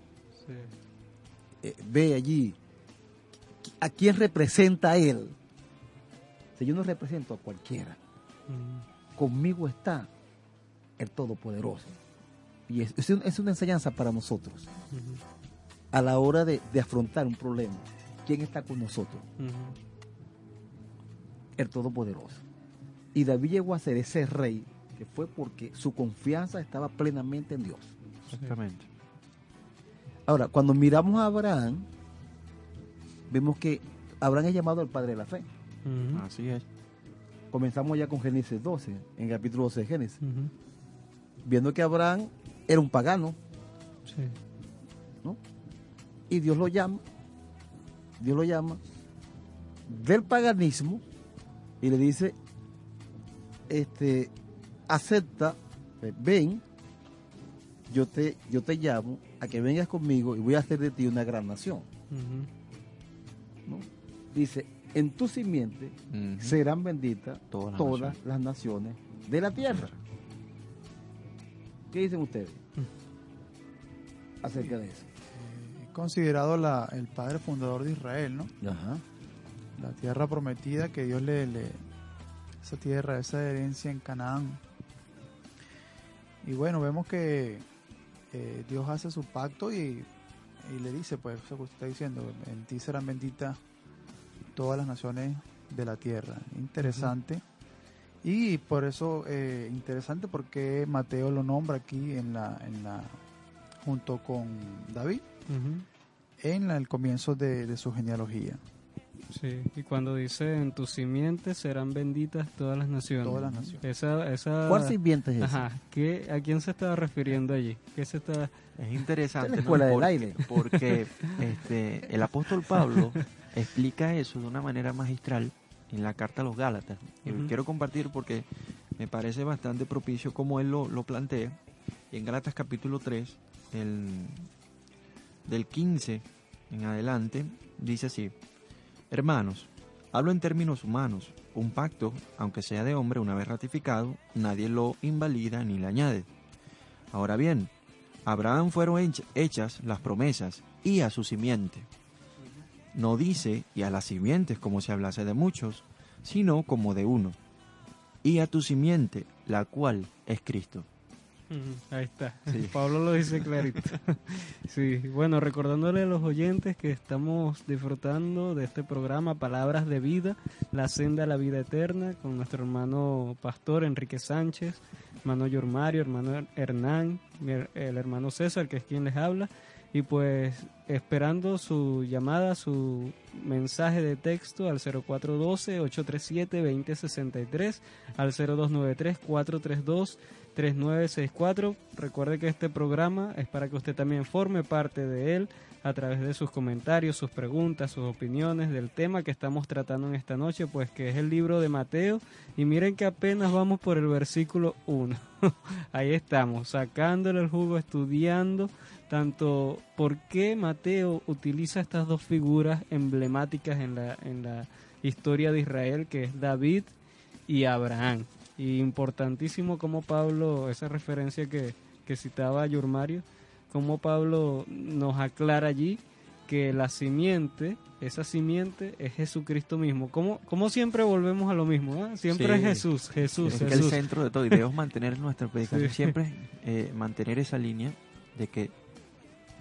Sí. eh, ve allí a quién representa a él, si yo no represento a cualquiera, Ujú. conmigo está el Todopoderoso. Y es, es un- es una enseñanza para nosotros a la hora de, de afrontar un problema. ¿Quién está con nosotros? Ujú. El Todopoderoso. Y David llegó a ser ese rey que fue porque su confianza estaba plenamente en Dios. Exactamente. Ahora, cuando miramos a Abraham, vemos que Abraham es llamado el padre de la fe. Así es. Comenzamos ya con Génesis 12, en el capítulo 12 de Génesis, viendo que Abraham era un pagano, Sí. ¿no? Y Dios lo llama, Dios lo llama del paganismo y le dice, este, acepta, eh, ven, yo te, yo te llamo a que vengas conmigo y voy a hacer de ti una gran nación. Dice, en tu simiente serán benditas Todas las todas naciones. las naciones de la tierra. ¿Qué dicen ustedes acerca de eso? Es considerado la, el padre fundador de Israel, ¿no? Ajá. La tierra prometida que Dios le, le esa tierra, esa herencia en Canaán. Y bueno, vemos que eh, Dios hace su pacto y, y le dice, pues, eso que usted está diciendo, en ti serán benditas todas las naciones de la tierra. Interesante. Y por eso, eh, interesante porque Mateo lo nombra aquí en la, en la, junto con David, en la- el comienzo de, de su genealogía. Sí, y cuando dice en tus simientes serán benditas todas las naciones. Todas las naciones. Esa, esa, ¿Cuál sirviente es? Ajá, ¿qué, ¿a quién se estaba refiriendo allí? ¿Qué se está...? Es interesante, Es (laughs) la ¿no? escuela del porque, aire. porque, (laughs) este, el apóstol Pablo explica eso de una manera magistral en la carta a los Gálatas. Y Ujú. quiero compartir porque me parece bastante propicio como él lo, lo plantea. Y en Gálatas capítulo 3, el, del 15 en adelante, dice así, Hermanos, hablo en términos humanos. Un pacto, aunque sea de hombre, una vez ratificado, nadie lo invalida ni le añade. Ahora bien, a Abraham fueron hech- hechas las promesas y a su simiente. No dice y a las simientes como si hablase de muchos, sino como de uno. Y a tu simiente, la cual es Cristo. Ahí está. Sí. (laughs) Pablo lo dice clarito. (laughs) sí, bueno, recordándole a los oyentes que estamos disfrutando de este programa Palabras de Vida, la senda a la vida eterna, con nuestro hermano pastor Enrique Sánchez, hermano Yormario, hermano Hernán, el hermano César, que es quien les habla. Y pues esperando su llamada, su mensaje de texto al 0412-837-2063, al 0293-432. 3964. Recuerde que este programa es para que usted también forme parte de él a través de sus comentarios, sus preguntas, sus opiniones del tema que estamos tratando en esta noche, pues que es el libro de Mateo. Y miren que apenas vamos por el versículo 1. (laughs) Ahí estamos, sacándole el jugo, estudiando tanto por qué Mateo utiliza estas dos figuras emblemáticas en la, en la historia de Israel, que es David y Abraham. Y importantísimo como Pablo, esa referencia que, que citaba Yurmario, como Pablo nos aclara allí que la simiente, esa simiente es Jesucristo mismo. Como, como siempre volvemos a lo mismo, ¿ah? siempre Sí. es Jesús, Jesús, es que el Jesús. centro de todo, y debemos (laughs) mantener nuestra predicación Sí. siempre, eh, mantener esa línea de que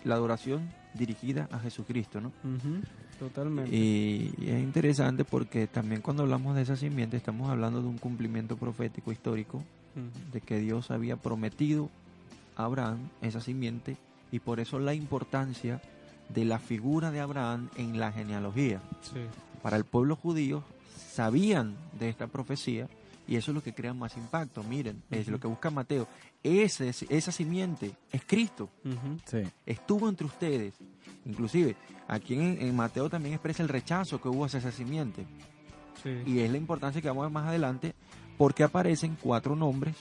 la adoración dirigida a Jesucristo, ¿no? Totalmente. Y, y es interesante porque también cuando hablamos de esa simiente estamos hablando de un cumplimiento profético histórico de que Dios había prometido a Abraham esa simiente y por eso la importancia de la figura de Abraham en la genealogía. Sí. Para el pueblo judío sabían de esta profecía y eso es lo que crea más impacto. Miren, es Ujú. lo que busca Mateo. Ese, esa simiente es Cristo Ujú. Sí. estuvo entre ustedes. Inclusive, aquí en, en Mateo también expresa el rechazo que hubo hacia esa simiente. Sí. Y es la importancia que vamos a ver más adelante, porque aparecen cuatro nombres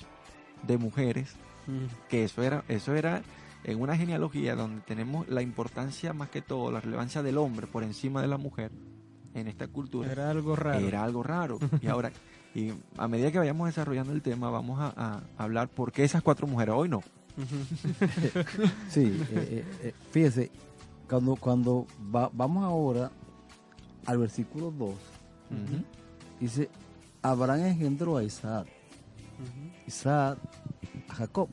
de mujeres, Ujú. que eso era, eso era en una genealogía donde tenemos la importancia más que todo, la relevancia del hombre por encima de la mujer en esta cultura. Era algo raro. Era algo raro. Y ahora, (laughs) y a medida que vayamos desarrollando el tema, vamos a, a hablar por qué esas cuatro mujeres hoy no. (laughs) Sí, eh, eh, eh, fíjese, cuando, cuando va- vamos ahora al versículo 2, Ujú. dice, Abraham engendró a Isaac, Ujú. Isaac a Jacob,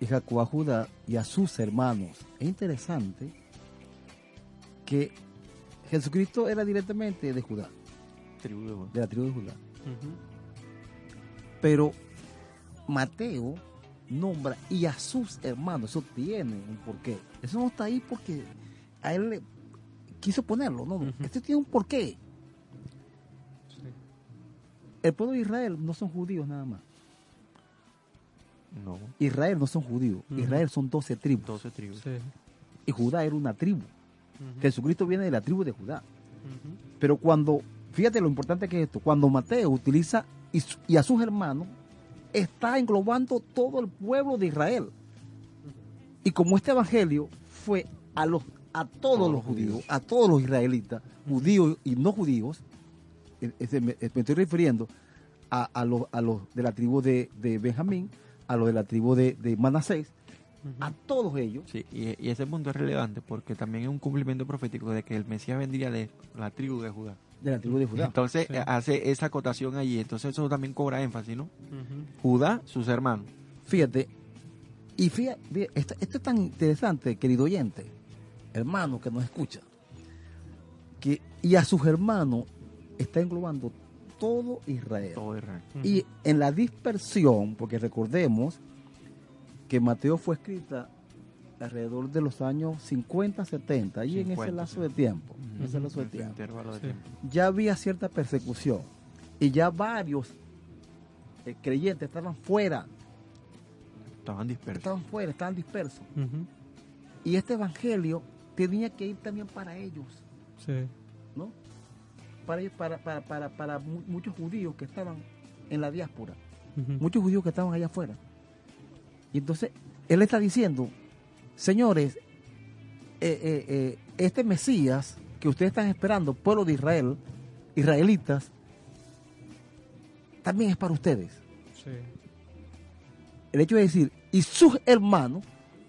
y Jacob a Judá y a sus hermanos. Es interesante que Jesucristo era directamente de Judá, Tribu de Judá. de la tribu de Judá. Pero Mateo nombra y a sus hermanos. Eso tiene un porqué. Eso no está ahí porque a él le quiso ponerlo. No, no. Ujú. Esto tiene un porqué. Sí. El pueblo de Israel no son judíos nada más. No, Israel no son judíos. Israel son 12 tribus. 12 tribus. Sí. Y Judá era una tribu. Jesucristo viene de la tribu de Judá. Pero cuando fíjate lo importante que es esto. Cuando Mateo utiliza y, a sus hermanos, está englobando todo el pueblo de Israel. Y como este evangelio fue a los a todos los judíos, a todos los israelitas, judíos y no judíos, eh, eh, me, eh, me estoy refiriendo a, a los, a los de la tribu de, de Benjamín, a los de la tribu de, de Manasés, a todos ellos. Sí, y, y ese punto es relevante porque también es un cumplimiento profético de que el Mesías vendría de la tribu de Judá. De la tribu de Judá. Entonces Sí. eh, hace esa acotación allí, entonces eso también cobra énfasis, ¿no? Ujú. Judá, sus hermanos. Fíjate, y fíjate, esto, esto es tan interesante, querido oyente, hermano que nos escucha, que y a sus hermanos está englobando todo Israel. Todo Israel. Y en la dispersión, porque recordemos que Mateo fue escrita alrededor de los años 50, 70, y en ese 50, lazo sí. de tiempo, ese lazo de tiempo, intervalo de Sí. tiempo. ya había cierta persecución y ya varios eh, creyentes estaban fuera, Estaban dispersos. estaban fuera, estaban dispersos. Y este evangelio tenía que ir también para ellos, Sí. ¿no? Para, ellos- para, para, para, para mu- muchos judíos que estaban en la diáspora, muchos judíos que estaban allá afuera. Y entonces él está diciendo, señores, eh, eh, eh, este Mesías que ustedes están esperando, pueblo de Israel, israelitas, también es para ustedes. Sí. El hecho de decir, y sus hermanos,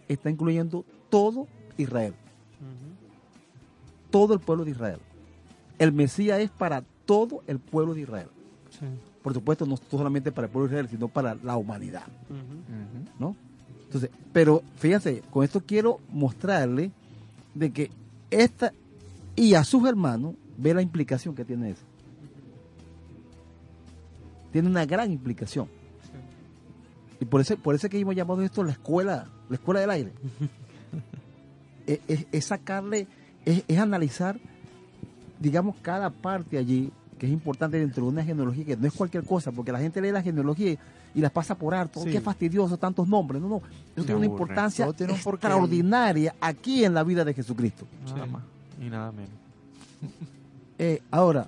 está incluyendo todo Israel. Todo el pueblo de Israel. El Mesías es para todo el pueblo de Israel. Sí. Por supuesto, no solamente para el pueblo de Israel, sino para la humanidad. ¿no? Entonces, pero fíjense, con esto quiero mostrarle de que esta y a sus hermanos ve la implicación que tiene eso. Tiene una gran implicación. Y por eso, por eso es que hemos llamado esto la escuela, la escuela del aire. (laughs) es, es- es sacarle, es, es analizar, digamos, cada parte allí, que es importante dentro de una genealogía, que no es cualquier cosa, porque la gente lee la genealogía y las pasa por alto. Sí. Qué fastidioso, tantos nombres. No, no. Eso tiene una importancia tiene un extraordinaria aquí en la vida de Jesucristo. Nada Sí. más y nada menos. (laughs) Eh, ahora,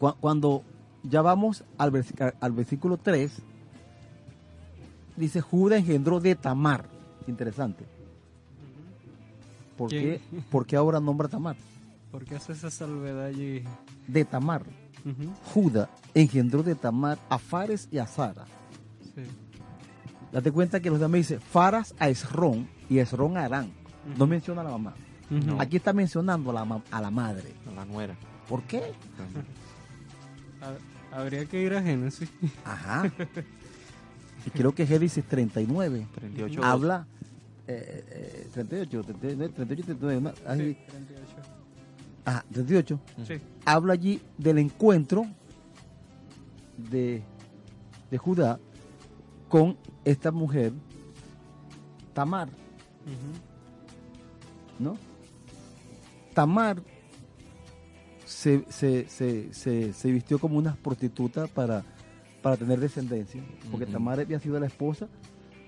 cua- cuando ya vamos al, al versículo 3, dice Judá engendró de Tamar. Interesante. ¿Por qué. ¿Por qué ahora nombra Tamar? ¿Por qué hace esa salvedad allí? De Tamar. Judá engendró de Tamar a Fares y a Sara. Sí. Date cuenta que los demás dice Faras a Esrón y Esrón a Arán. No menciona a la mamá. Ujú. Aquí está mencionando a la, a la madre. A la nuera. ¿Por qué? (laughs) Ha- Habría que ir a Génesis. Ajá. (laughs) y creo que Génesis 39 38 habla eh, eh, 38, 39, 38, 39, ¿no? Ahí- Sí, 38. Ajá, 38 Sí. habla allí del encuentro de, de Judá con esta mujer Tamar. ¿no? Tamar se, se, se, se, se vistió como una prostituta para, para tener descendencia, porque. Tamar había sido la esposa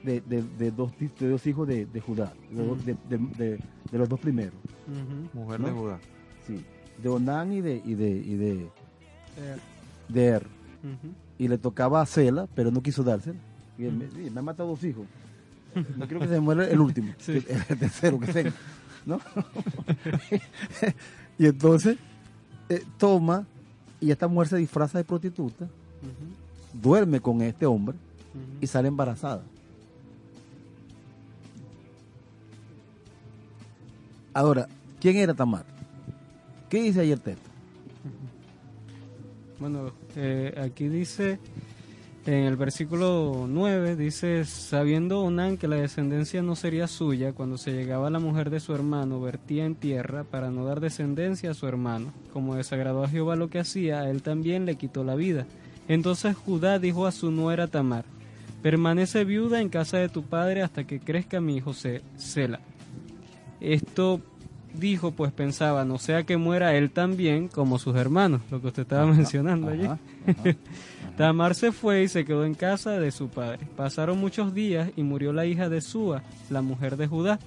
de, de- de dos, de dos hijos de, de Judá, de, de- de- de- de los dos primeros. Mujer ¿no? de Judá. Sí, de Onán y de, y de, y de, de Er. y le tocaba a Cela, pero no quiso dársela. Y él me, me ha matado dos hijos. No quiero que se muera el último, Sí. el tercero que tenga. ¿no? (laughs) y entonces eh, toma y esta mujer se disfraza de prostituta, duerme con este hombre y sale embarazada. Ahora, ¿quién era Tamar? ¿Qué dice ahí el texto? Bueno, eh, aquí dice, en el versículo 9, dice, sabiendo Onán que la descendencia no sería suya, cuando se llegaba la mujer de su hermano, vertía en tierra para no dar descendencia a su hermano. Como desagradó a Jehová lo que hacía, a él también le quitó la vida. Entonces Judá dijo a su nuera Tamar, permanece viuda en casa de tu padre hasta que crezca mi hijo Se- Sela. Esto dijo, pues pensaba, no sea que muera él también como sus hermanos, lo que usted estaba mencionando allí. Ajá. (laughs) Tamar se fue y se quedó en casa de su padre. Pasaron muchos días y murió la hija de Súa, la mujer de Judá.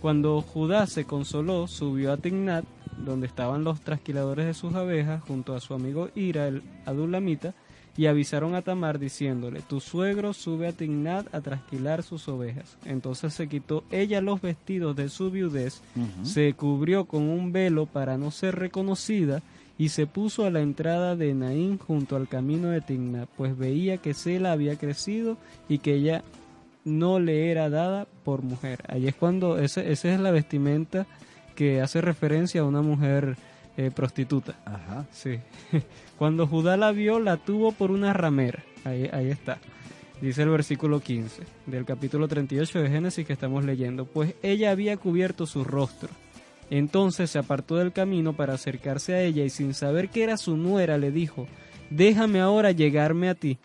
Cuando Judá se consoló, subió a Tignat donde estaban los trasquiladores de sus abejas, junto a su amigo Ira, el adulamita, y avisaron a Tamar diciéndole, tu suegro sube a Tignat a trasquilar sus ovejas. Entonces se quitó ella los vestidos de su viudez, se cubrió con un velo para no ser reconocida y se puso a la entrada de Naín junto al camino de Tignat, pues veía que Sela había crecido y que ella no le era dada por mujer. Ahí es cuando ese, esa es la vestimenta que hace referencia a una mujer eh, prostituta. Ajá. Sí. (laughs) Cuando Judá la vio, la tuvo por una ramera. Ahí, ahí está. Dice el versículo 15 del capítulo 38 de Génesis que estamos leyendo. Pues ella había cubierto su rostro. Entonces se apartó del camino para acercarse a ella y sin saber que era su nuera le dijo, déjame ahora llegarme a ti.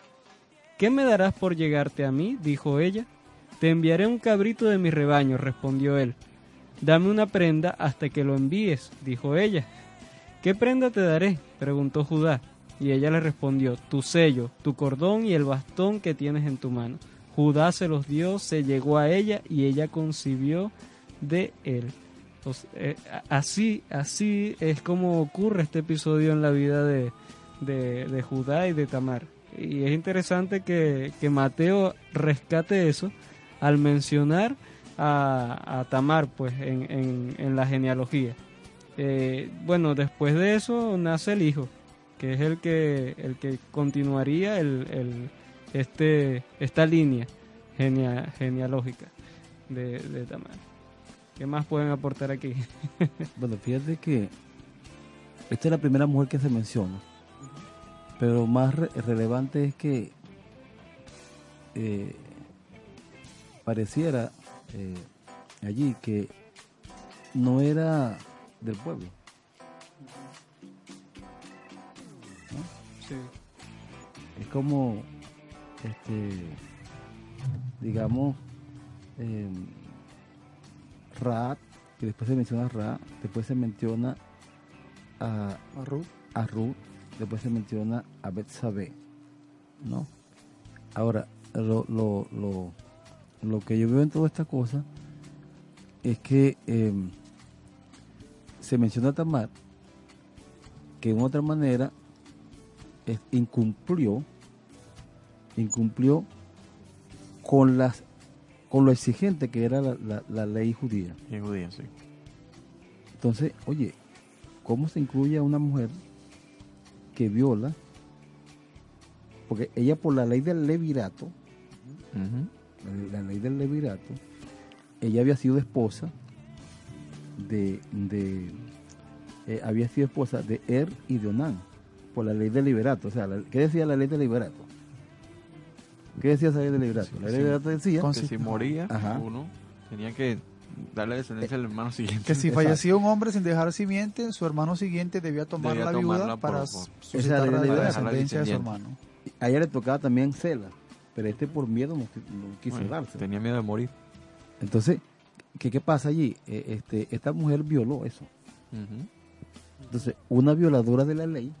¿Qué me darás por llegarte a mí? dijo ella. Te enviaré un cabrito de mi rebaño, respondió él. Dame una prenda hasta que lo envíes, dijo ella. ¿Qué prenda te daré? preguntó Judá. Y ella le respondió, tu sello, tu cordón y el bastón que tienes en tu mano. Judá se los dio, se llegó a ella y ella concibió de él. Eh, así, así es como ocurre este episodio en la vida de, de, de Judá y de Tamar. Y es interesante que, que Mateo rescate eso al mencionar a, a Tamar pues en, en- en la genealogía. Eh, bueno, después de eso nace el hijo, que es el que, el que continuaría el, el- este, esta línea genea- genealógica de, de Tamar. ¿Qué más pueden aportar aquí? (laughs) Bueno, fíjate que esta es la primera mujer que se menciona. Pero más re- relevante es que eh, pareciera eh, allí que no era del pueblo. Sí. Es como, este, digamos, eh, que después se menciona a Raab, después se menciona a, A Ruth. a Ruth, después se menciona a Betsabé, ¿no? Ahora, lo, lo, lo, lo que yo veo en toda esta cosa es que eh, se menciona a Tamar, que en otra manera es- incumplió, incumplió con las con lo exigente que era la, la- la ley judía. Y judía, sí. Entonces, oye, ¿cómo se incluye a una mujer que viola? Porque ella por la ley del levirato, la ley del levirato, ella había sido esposa de, de eh, había sido esposa de Er y de Onán, por la ley del liberato. O sea, la- ¿qué decía la ley del liberato? ¿Qué decía esa ley del liberato? La ley del liberato decía Que si moría Ajá. uno, tenía que darle descendencia al hermano siguiente. Que si fallecía un hombre sin dejar simiente, su hermano siguiente debía tomar Debía la viuda para suscitar la de- descendencia de su hermano. a ella le tocaba también Cela, pero este por miedo no quiso Bueno, darse. tenía miedo de morir. Entonces, ¿qué, qué pasa allí? Eh, este, esta mujer violó eso. Entonces, una violadora de la ley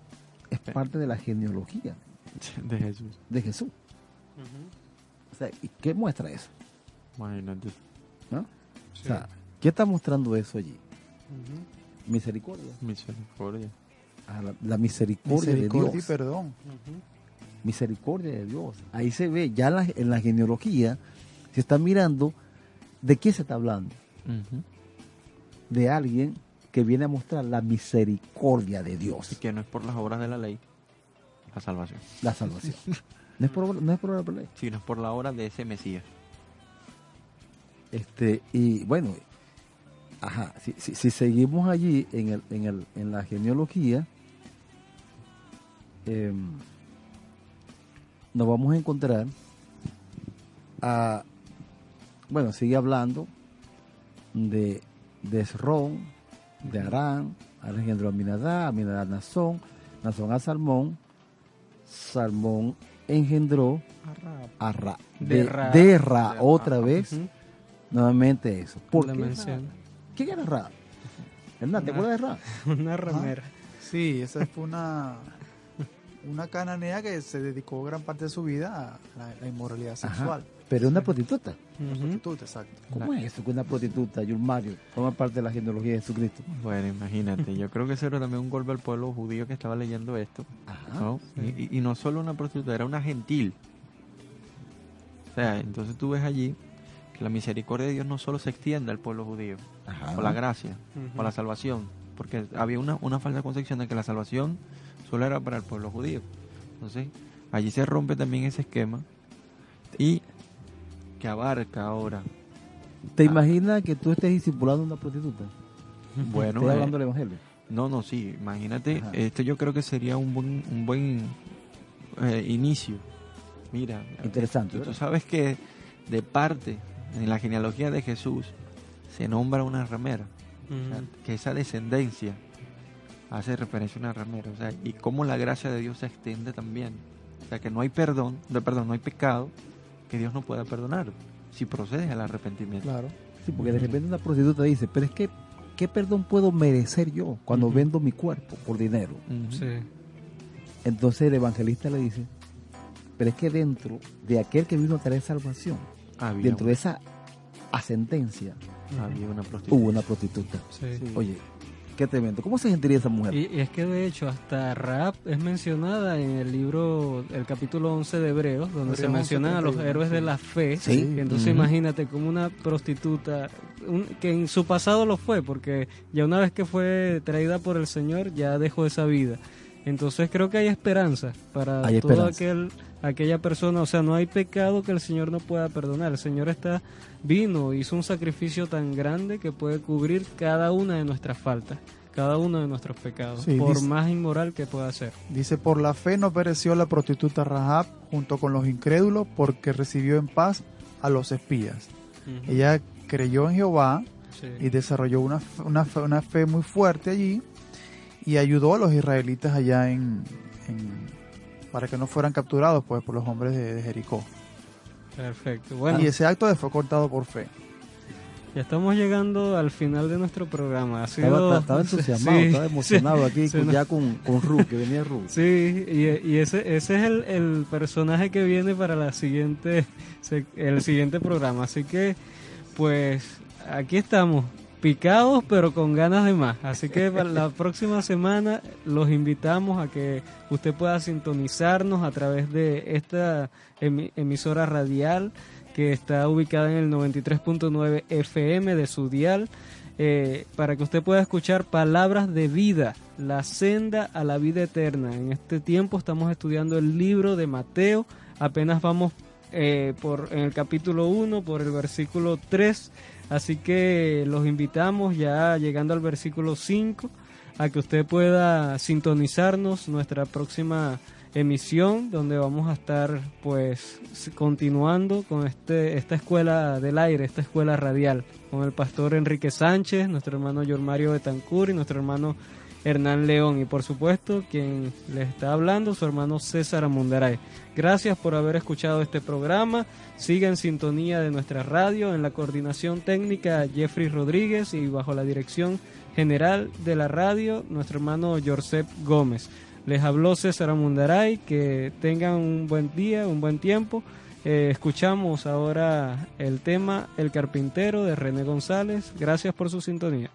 es Sí. parte de la genealogía De Jesús. de Jesús. O sea, ¿y qué muestra eso? Imagínate. ¿no? O sea, ¿qué está mostrando eso allí? Misericordia. Misericordia. Ah, la, la misericordia, Misericordia de y Dios. perdón. Misericordia de Dios. Ahí se ve, ya la- en la genealogía se está mirando de qué se está hablando. De alguien que viene a mostrar la misericordia de Y Dios, que no es por las obras de la ley la salvación, la salvación. No es por, no es por la ley. sino es por la obra de ese Mesías. Este, y bueno, ajá, si, si- si seguimos allí en, el, en, el, en la genealogía, em, nos vamos a encontrar a, bueno, sigue hablando de, de Esrón, de Arán, Arán engendró a Aminadab, Aminadab a Nazón, Nazón a Salmón, Salmón engendró a Ra, De de, Ra. de Ra, De otra Ra. vez, nuevamente eso. ¿Por qué? ¿Quién era Ra? Hernán, ¿te acuerdas de Ra? Una ramera. Sí, esa fue una, una cananea que se dedicó gran parte de su vida a la, la inmoralidad Ajá. Pero es una prostituta. Ujú. Prostituta, exacto. ¿Cómo es eso que una prostituta, Mario, forma parte de la genealogía de Jesucristo? Bueno, imagínate, yo creo que eso era también un golpe al pueblo judío que estaba leyendo esto. Ajá. ¿no? Y, y- y no solo una prostituta, era una gentil. O sea, entonces tú ves allí que la misericordia de Dios no solo se extiende al pueblo judío, Ajá. por la gracia, Ujú. por la salvación, porque había una, una falsa concepción de que la salvación solo era para el pueblo judío. Entonces, allí se rompe también ese esquema y que abarca ahora. ¿Te imaginas que tú estés discipulando a una prostituta? (laughs) Bueno, Estoy eh, hablando del Evangelio. No, no, sí, imagínate, Ajá. esto yo creo que sería un buen, un buen eh, inicio. Mira, Interesante, tú, tú sabes que de parte, en la genealogía de Jesús, se nombra una ramera, o sea, Ujú. que esa descendencia hace referencia a una ramera, o sea, y cómo la gracia de Dios se extiende también. O sea, que no hay perdón, no, perdón, no hay pecado que Dios no pueda perdonar si procede al arrepentimiento. Claro. Sí, porque de repente una prostituta dice, pero es que, ¿qué perdón puedo merecer yo cuando vendo mi cuerpo por dinero? Sí. Entonces el evangelista le dice, pero es que dentro de aquel que vino a traer salvación, Había, dentro de esa ascendencia, había una prostituta. hubo una prostituta. Sí. Oye, qué tremendo. ¿Cómo se sentiría esa mujer? Y, y es que de hecho hasta Raab es mencionada en el libro, el capítulo 11 de Hebreos, donde se mencionan a los 11:31, héroes de la fe. Sí. Entonces imagínate como una prostituta, un- que en su pasado lo fue, porque ya una vez que fue traída por el Señor, ya dejó esa vida. Entonces creo que hay esperanza para Hay esperanza. aquel, aquella persona. O sea, no hay pecado que el Señor no pueda perdonar. El Señor está vino, hizo un sacrificio tan grande que puede cubrir cada una de nuestras faltas, cada uno de nuestros pecados, Sí, por dice- más inmoral que pueda ser. Dice, por la fe no pereció la prostituta Rahab junto con los incrédulos porque recibió en paz a los espías. Ella creyó en Jehová Sí. y desarrolló una, fe- una, fe, una fe muy fuerte allí y ayudó a los israelitas allá en, en- para que no fueran capturados pues por los hombres de, de Jericó. Perfecto. Bueno, y ese acto de fue cortado por fe. ya estamos llegando al final de nuestro programa. Ha Estaba, sido- estaba entusiasmado, Sí, estaba emocionado sí, aquí sí, con- no. ya con, con Ru, que venía Ru. Sí, y, y ese, ese es el, el personaje que viene para la siguiente, el siguiente programa. Así que, pues, aquí estamos, picados, pero con ganas de más. Así que para la próxima semana los invitamos a que usted pueda sintonizarnos a través de esta emi- emisora radial que está ubicada en el 93.9 FM de su dial eh, para que usted pueda escuchar palabras de vida, la senda a la vida eterna. En este tiempo estamos estudiando el libro de Mateo, apenas vamos eh, por en el capítulo 1, por el versículo 3, así que los invitamos ya llegando al versículo 5 a que usted pueda sintonizarnos nuestra próxima emisión donde vamos a estar pues continuando con este esta escuela del aire, esta escuela radial con el pastor Enrique Sánchez, nuestro hermano Yormario Betancur y nuestro hermano Hernán León y por supuesto quien les está hablando su hermano César Amundaray. Gracias por haber escuchado este programa. Siga en sintonía de nuestra radio en la coordinación técnica Jeffrey Rodríguez y bajo la dirección general de la radio nuestro hermano Josep Gómez. Les habló César Amundaray, que tengan un buen día, un buen tiempo. Eh, escuchamos ahora el tema El carpintero de René González. Gracias por su sintonía.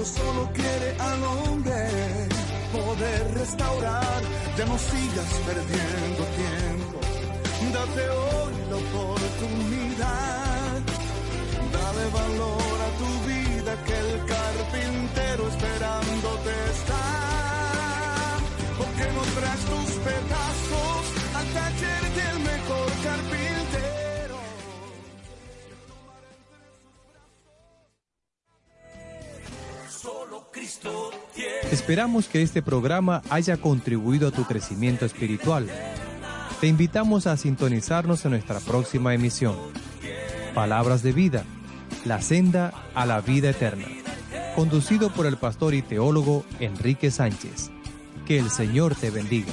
Salario, solo quiere al hombre poder restaurar. Ya no sigas perdiendo tiempo. Date hoy la oportunidad. Dale valor a tu vida que el carpintero esperándote está. Porque no traes tus Esperamos que este programa haya contribuido a tu crecimiento espiritual. Te invitamos a sintonizarnos en nuestra próxima emisión. Palabras de vida, la senda a la vida eterna. Conducido por el pastor y teólogo Enrique Sánchez. Que el Señor te bendiga.